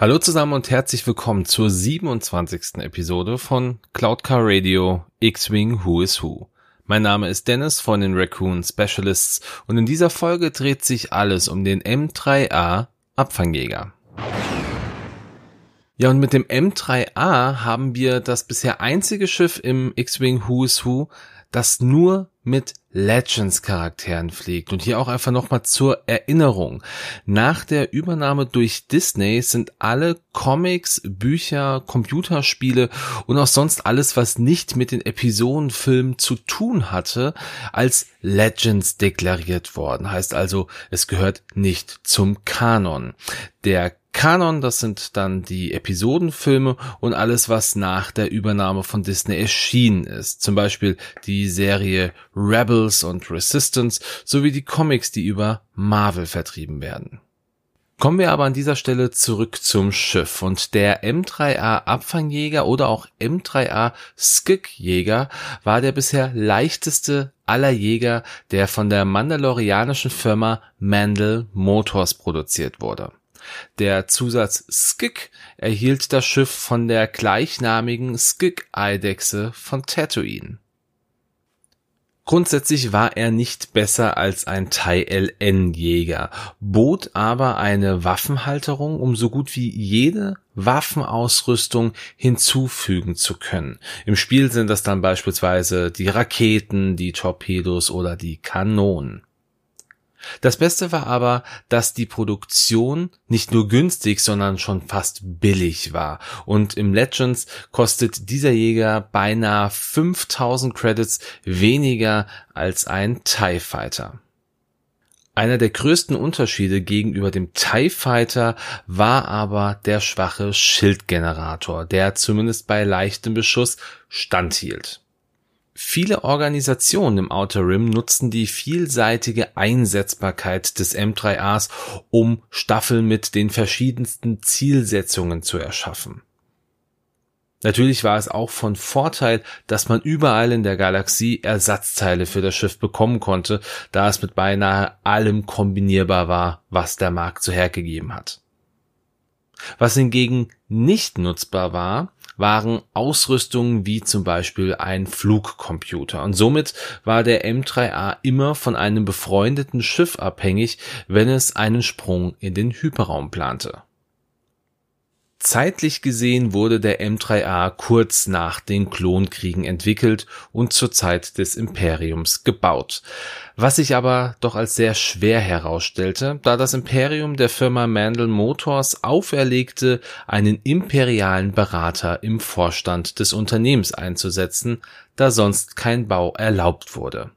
Hallo zusammen und herzlich willkommen zur 27. Episode von Cloud Car Radio X-Wing Who is Who. Mein Name ist Dennis von den Raccoon Specialists und in dieser Folge dreht sich alles um den M3A Abfangjäger. Ja, und mit dem M3A haben wir das bisher einzige Schiff im X-Wing Who is Who, das nur mit Legends-Charakteren fliegt. Und hier auch einfach nochmal zur Erinnerung. Nach der Übernahme durch Disney sind alle Comics, Bücher, Computerspiele und auch sonst alles, was nicht mit den Episodenfilmen zu tun hatte, als Legends deklariert worden. Heißt also, es gehört nicht zum Kanon. Der Kanon, das sind dann die Episodenfilme und alles, was nach der Übernahme von Disney erschienen ist. Zum Beispiel die Serie Rebels und Resistance sowie die Comics, die über Marvel vertrieben werden. Kommen wir aber an dieser Stelle zurück zum Schiff und der M3A Abfangjäger oder auch M3A Skik-Jäger war der bisher leichteste aller Jäger, der von der mandalorianischen Firma Mandel Motors produziert wurde. Der Zusatz Skik erhielt das Schiff von der gleichnamigen Skik-Eidechse von Tatooine. Grundsätzlich war er nicht besser als ein Tai LN Jäger, bot aber eine Waffenhalterung, um so gut wie jede Waffenausrüstung hinzufügen zu können. Im Spiel sind das dann beispielsweise die Raketen, die Torpedos oder die Kanonen. Das Beste war aber, dass die Produktion nicht nur günstig, sondern schon fast billig war. Und im Legends kostet dieser Jäger beinahe 5000 Credits weniger als ein TIE Fighter. Einer der größten Unterschiede gegenüber dem TIE Fighter war aber der schwache Schildgenerator, der zumindest bei leichtem Beschuss standhielt. Viele Organisationen im Outer Rim nutzen die vielseitige Einsetzbarkeit des M3As, um Staffeln mit den verschiedensten Zielsetzungen zu erschaffen. Natürlich war es auch von Vorteil, dass man überall in der Galaxie Ersatzteile für das Schiff bekommen konnte, da es mit beinahe allem kombinierbar war, was der Markt so hergegeben hat. Was hingegen nicht nutzbar war, waren Ausrüstungen wie zum Beispiel ein Flugcomputer. Und somit war der M3A immer von einem befreundeten Schiff abhängig, wenn es einen Sprung in den Hyperraum plante. Zeitlich gesehen wurde der M3A kurz nach den Klonkriegen entwickelt und zur Zeit des Imperiums gebaut, was sich aber doch als sehr schwer herausstellte, da das Imperium der Firma Mandel Motors auferlegte, einen imperialen Berater im Vorstand des Unternehmens einzusetzen, da sonst kein Bau erlaubt wurde.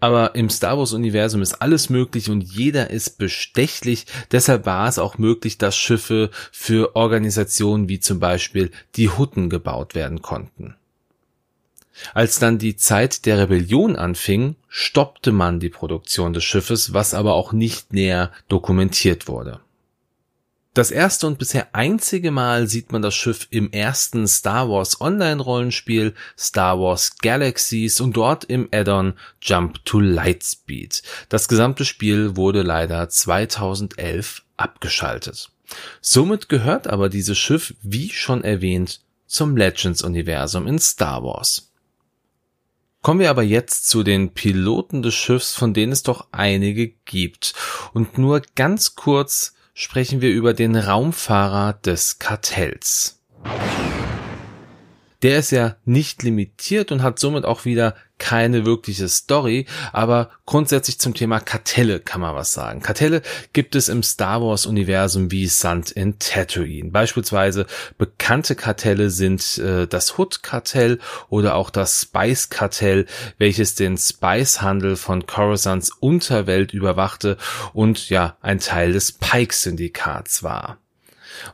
Aber im Star Wars-Universum ist alles möglich und jeder ist bestechlich. Deshalb war es auch möglich, dass Schiffe für Organisationen wie zum Beispiel die Hutten gebaut werden konnten. Als dann die Zeit der Rebellion anfing, stoppte man die Produktion des Schiffes, was aber auch nicht näher dokumentiert wurde. Das erste und bisher einzige Mal sieht man das Schiff im ersten Star Wars Online-Rollenspiel Star Wars Galaxies und dort im Add-on Jump to Lightspeed. Das gesamte Spiel wurde leider 2011 abgeschaltet. Somit gehört aber dieses Schiff, wie schon erwähnt, zum Legends-Universum in Star Wars. Kommen wir aber jetzt zu den Piloten des Schiffs, von denen es doch einige gibt. Und nur ganz kurz sprechen wir über den Raumfahrer des Kartells. Der ist ja nicht limitiert und hat somit auch wieder keine wirkliche Story, aber grundsätzlich zum Thema Kartelle kann man was sagen. Kartelle gibt es im Star Wars Universum wie Sand in Tatooine. Beispielsweise bekannte Kartelle sind äh, das Hood Kartell oder auch das Spice Kartell, welches den Spice Handel von Coruscants Unterwelt überwachte und ja ein Teil des Pike Syndikats war.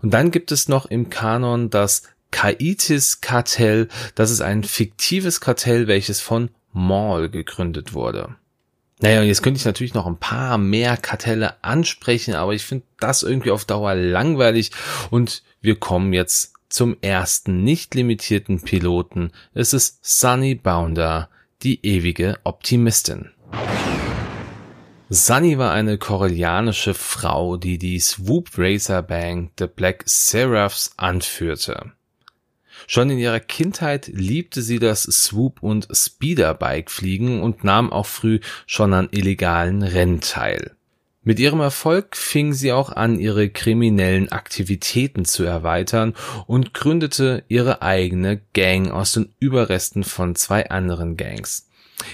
Und dann gibt es noch im Kanon das Kaitis-Kartell. Das ist ein fiktives Kartell, welches von Maul gegründet wurde. Naja, und jetzt könnte ich natürlich noch ein paar mehr Kartelle ansprechen, aber ich finde das irgendwie auf Dauer langweilig und wir kommen jetzt zum ersten nicht limitierten Piloten. Es ist Sunny Bounder, die ewige Optimistin. Sunny war eine koreanische Frau, die die Swoop Racer Band The Black Seraphs anführte. Schon in ihrer Kindheit liebte sie das Swoop- und Speederbike-Fliegen und nahm auch früh schon an illegalen Rennen teil. Mit ihrem Erfolg fing sie auch an, ihre kriminellen Aktivitäten zu erweitern und gründete ihre eigene Gang aus den Überresten von zwei anderen Gangs.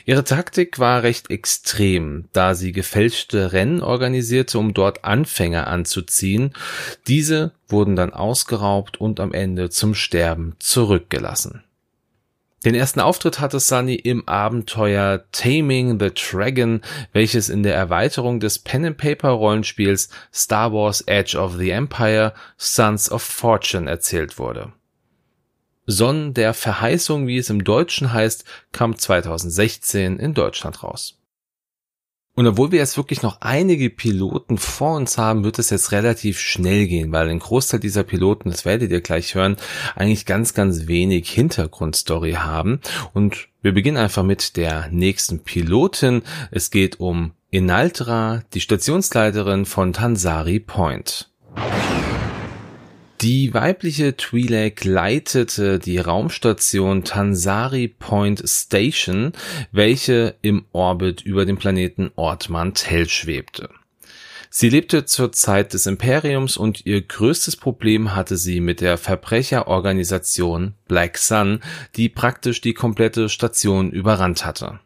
Ihre Taktik war recht extrem, da sie gefälschte Rennen organisierte, um dort Anfänger anzuziehen. Diese wurden dann ausgeraubt und am Ende zum Sterben zurückgelassen. Den ersten Auftritt hatte Sunny im Abenteuer Taming the Dragon, welches in der Erweiterung des Pen and Paper Rollenspiels Star Wars Edge of the Empire Sons of Fortune erzählt wurde. Sonnen der Verheißung, wie es im Deutschen heißt, kam 2016 in Deutschland raus. Und obwohl wir jetzt wirklich noch einige Piloten vor uns haben, wird es jetzt relativ schnell gehen, weil ein Großteil dieser Piloten, das werdet ihr gleich hören, eigentlich ganz, ganz wenig Hintergrundstory haben. Und wir beginnen einfach mit der nächsten Pilotin. Es geht um Inaltra, die Stationsleiterin von Tansari Point. Die weibliche Twi'lek leitete die Raumstation Tansari Point Station, welche im Orbit über dem Planeten Ort Mantell schwebte. Sie lebte zur Zeit des Imperiums und ihr größtes Problem hatte sie mit der Verbrecherorganisation Black Sun, die praktisch die komplette Station überrannt hatte.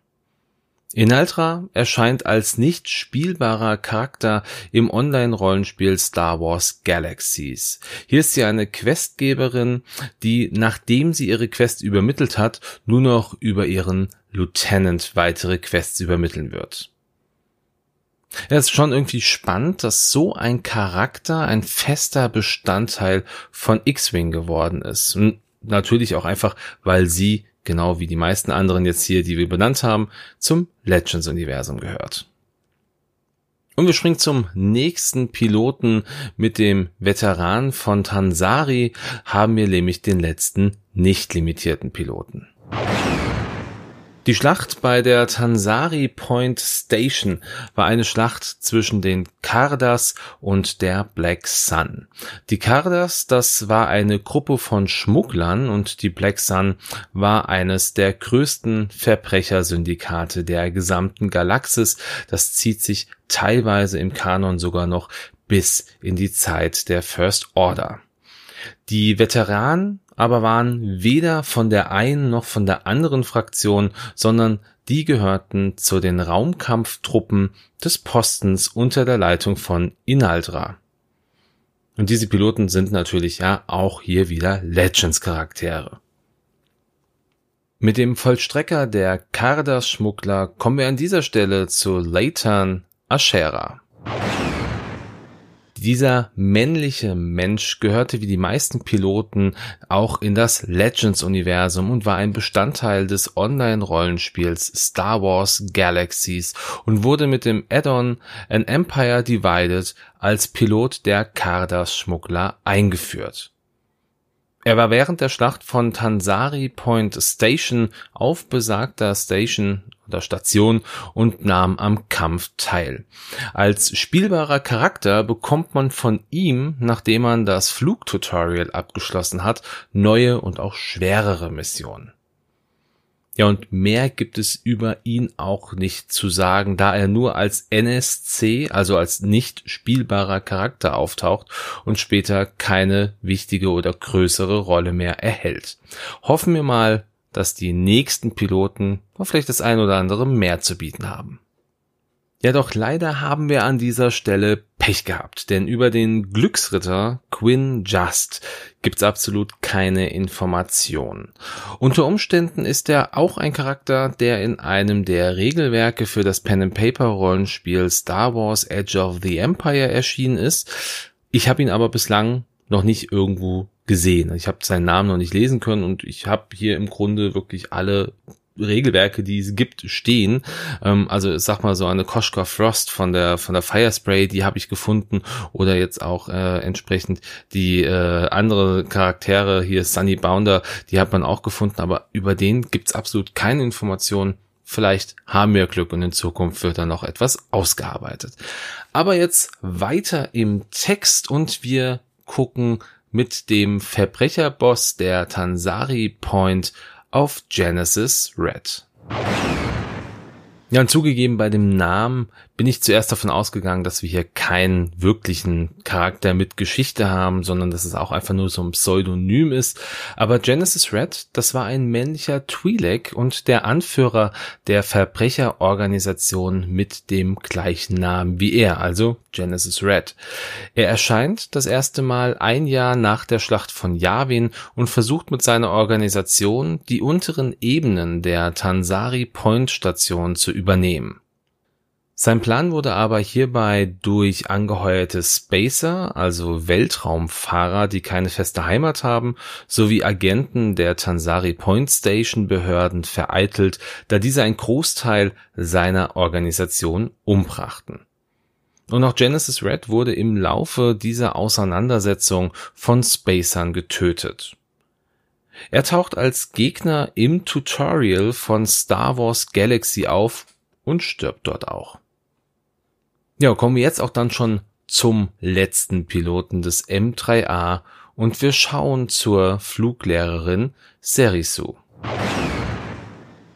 Inaltra erscheint als nicht spielbarer Charakter im Online-Rollenspiel Star Wars Galaxies. Hier ist sie eine Questgeberin, die, nachdem sie ihre Quest übermittelt hat, nur noch über ihren Lieutenant weitere Quests übermitteln wird. Es ist schon irgendwie spannend, dass so ein Charakter ein fester Bestandteil von X-Wing geworden ist. Und natürlich auch einfach, weil sie genau wie die meisten anderen jetzt hier, die wir benannt haben, zum Legends-Universum gehört. Und wir springen zum nächsten Piloten. Mit dem Veteran von Tansari haben wir nämlich den letzten nicht limitierten Piloten. Die Schlacht bei der Tansari Point Station war eine Schlacht zwischen den Kardas und der Black Sun. Die Kardas, das war eine Gruppe von Schmugglern und die Black Sun war eines der größten Verbrechersyndikate der gesamten Galaxis. Das zieht sich teilweise im Kanon sogar noch bis in die Zeit der First Order. Die Veteranen aber waren weder von der einen noch von der anderen Fraktion, sondern die gehörten zu den Raumkampftruppen des Postens unter der Leitung von Inaldra. Und diese Piloten sind natürlich ja auch hier wieder Legends-Charaktere. Mit dem Vollstrecker der Kardas-Schmuggler kommen wir an dieser Stelle zu Leitan Ashera. Dieser männliche Mensch gehörte wie die meisten Piloten auch in das Legends-Universum und war ein Bestandteil des Online-Rollenspiels Star Wars Galaxies und wurde mit dem Add-on An Empire Divided als Pilot der Kardas-Schmuggler eingeführt. Er war während der Schlacht von Tansari Point Station auf besagter Station oder Station und nahm am Kampf teil. Als spielbarer Charakter bekommt man von ihm, nachdem man das Flugtutorial abgeschlossen hat, neue und auch schwerere Missionen. Ja, und mehr gibt es über ihn auch nicht zu sagen, da er nur als NSC, also als nicht spielbarer Charakter auftaucht und später keine wichtige oder größere Rolle mehr erhält. Hoffen wir mal, dass die nächsten Piloten vielleicht das ein oder andere mehr zu bieten haben. Ja, doch leider haben wir an dieser Stelle Pech gehabt, denn über den Glücksritter Quinn Just gibt's absolut keine Informationen. Unter Umständen ist er auch ein Charakter, der in einem der Regelwerke für das Pen and Paper Rollenspiel Star Wars Edge of the Empire erschienen ist. Ich habe ihn aber bislang noch nicht irgendwo gesehen. Ich habe seinen Namen noch nicht lesen können und ich habe hier im Grunde wirklich alle Regelwerke, die es gibt, stehen. Ähm, also sag mal so eine Koschka Frost von der von der Firespray, die habe ich gefunden oder jetzt auch äh, entsprechend die äh, andere Charaktere hier Sunny Bounder, die hat man auch gefunden, aber über den gibt's absolut keine Informationen. vielleicht haben wir Glück und in Zukunft wird dann noch etwas ausgearbeitet. Aber jetzt weiter im Text und wir gucken mit dem Verbrecherboss der Tansari Point auf Genesis Red. Ja, und zugegeben, bei dem Namen bin ich zuerst davon ausgegangen, dass wir hier keinen wirklichen Charakter mit Geschichte haben, sondern dass es auch einfach nur so ein Pseudonym ist. Aber Genesis Red, das war ein männlicher Twi'lek und der Anführer der Verbrecherorganisation mit dem gleichen Namen wie er, also Genesis Red. Er erscheint das erste Mal ein Jahr nach der Schlacht von Yavin und versucht mit seiner Organisation die unteren Ebenen der Tansari Point Station zu übernehmen. Sein Plan wurde aber hierbei durch angeheuerte Spacer, also Weltraumfahrer, die keine feste Heimat haben, sowie Agenten der Tansari Point Station Behörden vereitelt, da diese ein Großteil seiner Organisation umbrachten. Und auch Genesis Red wurde im Laufe dieser Auseinandersetzung von Spacern getötet. Er taucht als Gegner im Tutorial von Star Wars Galaxy auf und stirbt dort auch. Ja, kommen wir jetzt auch dann schon zum letzten Piloten des M3A und wir schauen zur Fluglehrerin Serisu.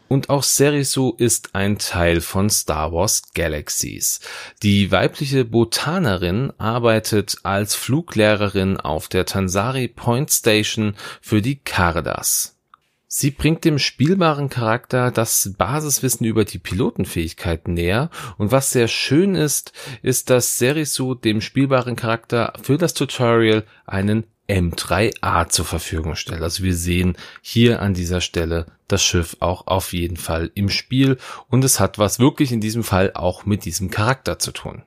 Und auch Serisu ist ein Teil von Star Wars Galaxies. Die weibliche Botanerin arbeitet als Fluglehrerin auf der Tansari Point Station für die Kardas. Sie bringt dem spielbaren Charakter das Basiswissen über die Pilotenfähigkeiten näher und was sehr schön ist, ist, dass Serisu dem spielbaren Charakter für das Tutorial einen M3A zur Verfügung stellt. Also wir sehen hier an dieser Stelle das Schiff auch auf jeden Fall im Spiel und es hat was wirklich in diesem Fall auch mit diesem Charakter zu tun.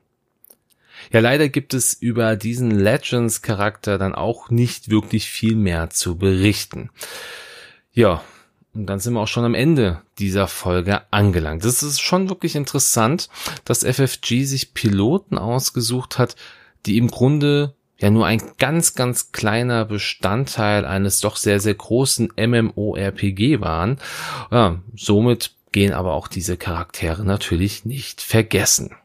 Ja, leider gibt es über diesen Legends Charakter dann auch nicht wirklich viel mehr zu berichten. Ja, und dann sind wir auch schon am Ende dieser Folge angelangt. Das ist schon wirklich interessant, dass FFG sich Piloten ausgesucht hat, die im Grunde ja nur ein ganz, ganz kleiner Bestandteil eines doch sehr, sehr großen MMORPG waren. Ja, somit gehen aber auch diese Charaktere natürlich nicht vergessen.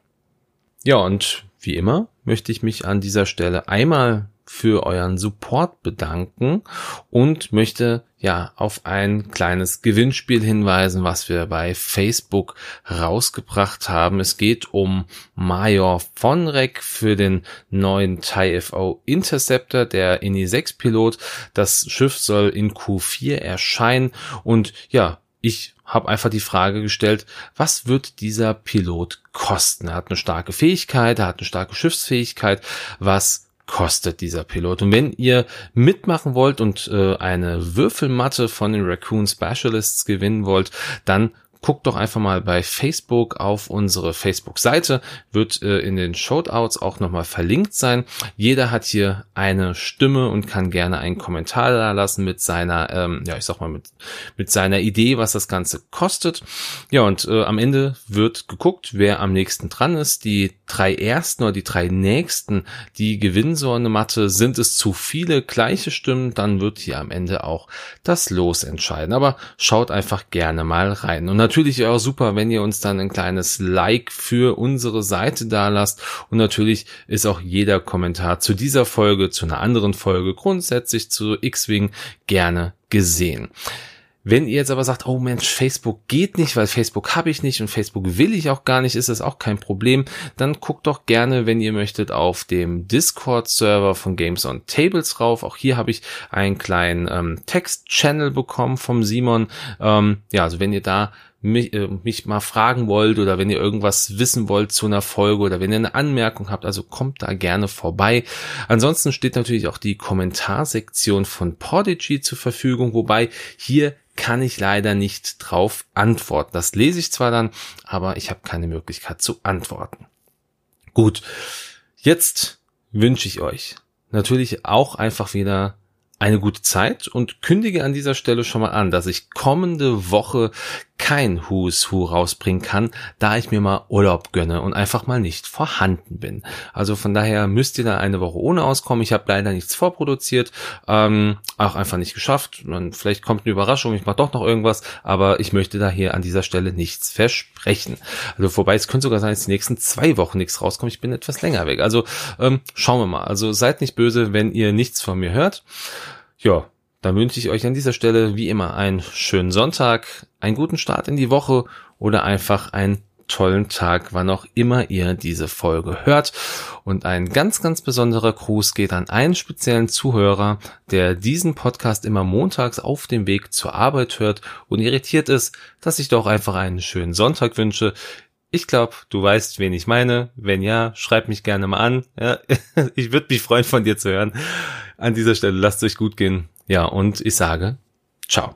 Ja, und wie immer möchte ich mich an dieser Stelle einmal für euren Support bedanken und möchte ja auf ein kleines Gewinnspiel hinweisen, was wir bei Facebook rausgebracht haben. Es geht um Major Vonrek für den neuen TIE-FO Interceptor, der INI 6 Pilot. Das Schiff soll in Q4 erscheinen und ja, ich habe einfach die Frage gestellt, was wird dieser Pilot kosten? Er hat eine starke Fähigkeit, er hat eine starke Schiffsfähigkeit, was kostet dieser Pilot. Und wenn ihr mitmachen wollt und äh, eine Würfelmatte von den Raccoon Specialists gewinnen wollt, dann guckt doch einfach mal bei Facebook auf unsere Facebook-Seite, wird äh, in den Shoutouts auch nochmal verlinkt sein. Jeder hat hier eine Stimme und kann gerne einen Kommentar da lassen mit seiner, ähm, ja, ich sag mal, mit, mit seiner Idee, was das Ganze kostet. Ja, und äh, am Ende wird geguckt, wer am nächsten dran ist. Die drei ersten oder die drei nächsten, die gewinnen so eine Matte. Sind es zu viele gleiche Stimmen, dann wird hier am Ende auch das Los entscheiden. Aber schaut einfach gerne mal rein. Und natürlich auch super, wenn ihr uns dann ein kleines Like für unsere Seite da lasst. Und natürlich ist auch jeder Kommentar zu dieser Folge, zu einer anderen Folge, grundsätzlich zu X-Wing gerne gesehen. Wenn ihr jetzt aber sagt, oh Mensch, Facebook geht nicht, weil Facebook habe ich nicht und Facebook will ich auch gar nicht, ist das auch kein Problem, dann guckt doch gerne, wenn ihr möchtet, auf dem Discord-Server von Games on Tables rauf. Auch hier habe ich einen kleinen ähm, Text-Channel bekommen vom Simon. Ähm, ja, also wenn ihr da mich, äh, mich mal fragen wollt oder wenn ihr irgendwas wissen wollt zu einer Folge oder wenn ihr eine Anmerkung habt, also kommt da gerne vorbei. Ansonsten steht natürlich auch die Kommentarsektion von Podigy zur Verfügung, wobei hier kann ich leider nicht drauf antworten. Das lese ich zwar dann, aber ich habe keine Möglichkeit zu antworten. Gut, jetzt wünsche ich euch natürlich auch einfach wieder eine gute Zeit und kündige an dieser Stelle schon mal an, dass ich kommende Woche kein Who's Who rausbringen kann, da ich mir mal Urlaub gönne und einfach mal nicht vorhanden bin. Also von daher müsst ihr da eine Woche ohne auskommen. Ich habe leider nichts vorproduziert, ähm, auch einfach nicht geschafft. Und vielleicht kommt eine Überraschung, ich mache doch noch irgendwas, aber ich möchte da hier an dieser Stelle nichts versprechen. Also vorbei, es könnte sogar sein, dass die nächsten zwei Wochen nichts rauskommt. Ich bin etwas länger weg. Also ähm, schauen wir mal. Also seid nicht böse, wenn ihr nichts von mir hört. Ja, dann wünsche ich euch an dieser Stelle wie immer einen schönen Sonntag, einen guten Start in die Woche oder einfach einen tollen Tag, wann auch immer ihr diese Folge hört. Und ein ganz, ganz besonderer Gruß geht an einen speziellen Zuhörer, der diesen Podcast immer montags auf dem Weg zur Arbeit hört und irritiert ist, dass ich doch einfach einen schönen Sonntag wünsche. Ich glaube, du weißt, wen ich meine. Wenn ja, schreib mich gerne mal an. Ja, ich würde mich freuen, von dir zu hören. An dieser Stelle lasst euch gut gehen. Ja, und ich sage, ciao.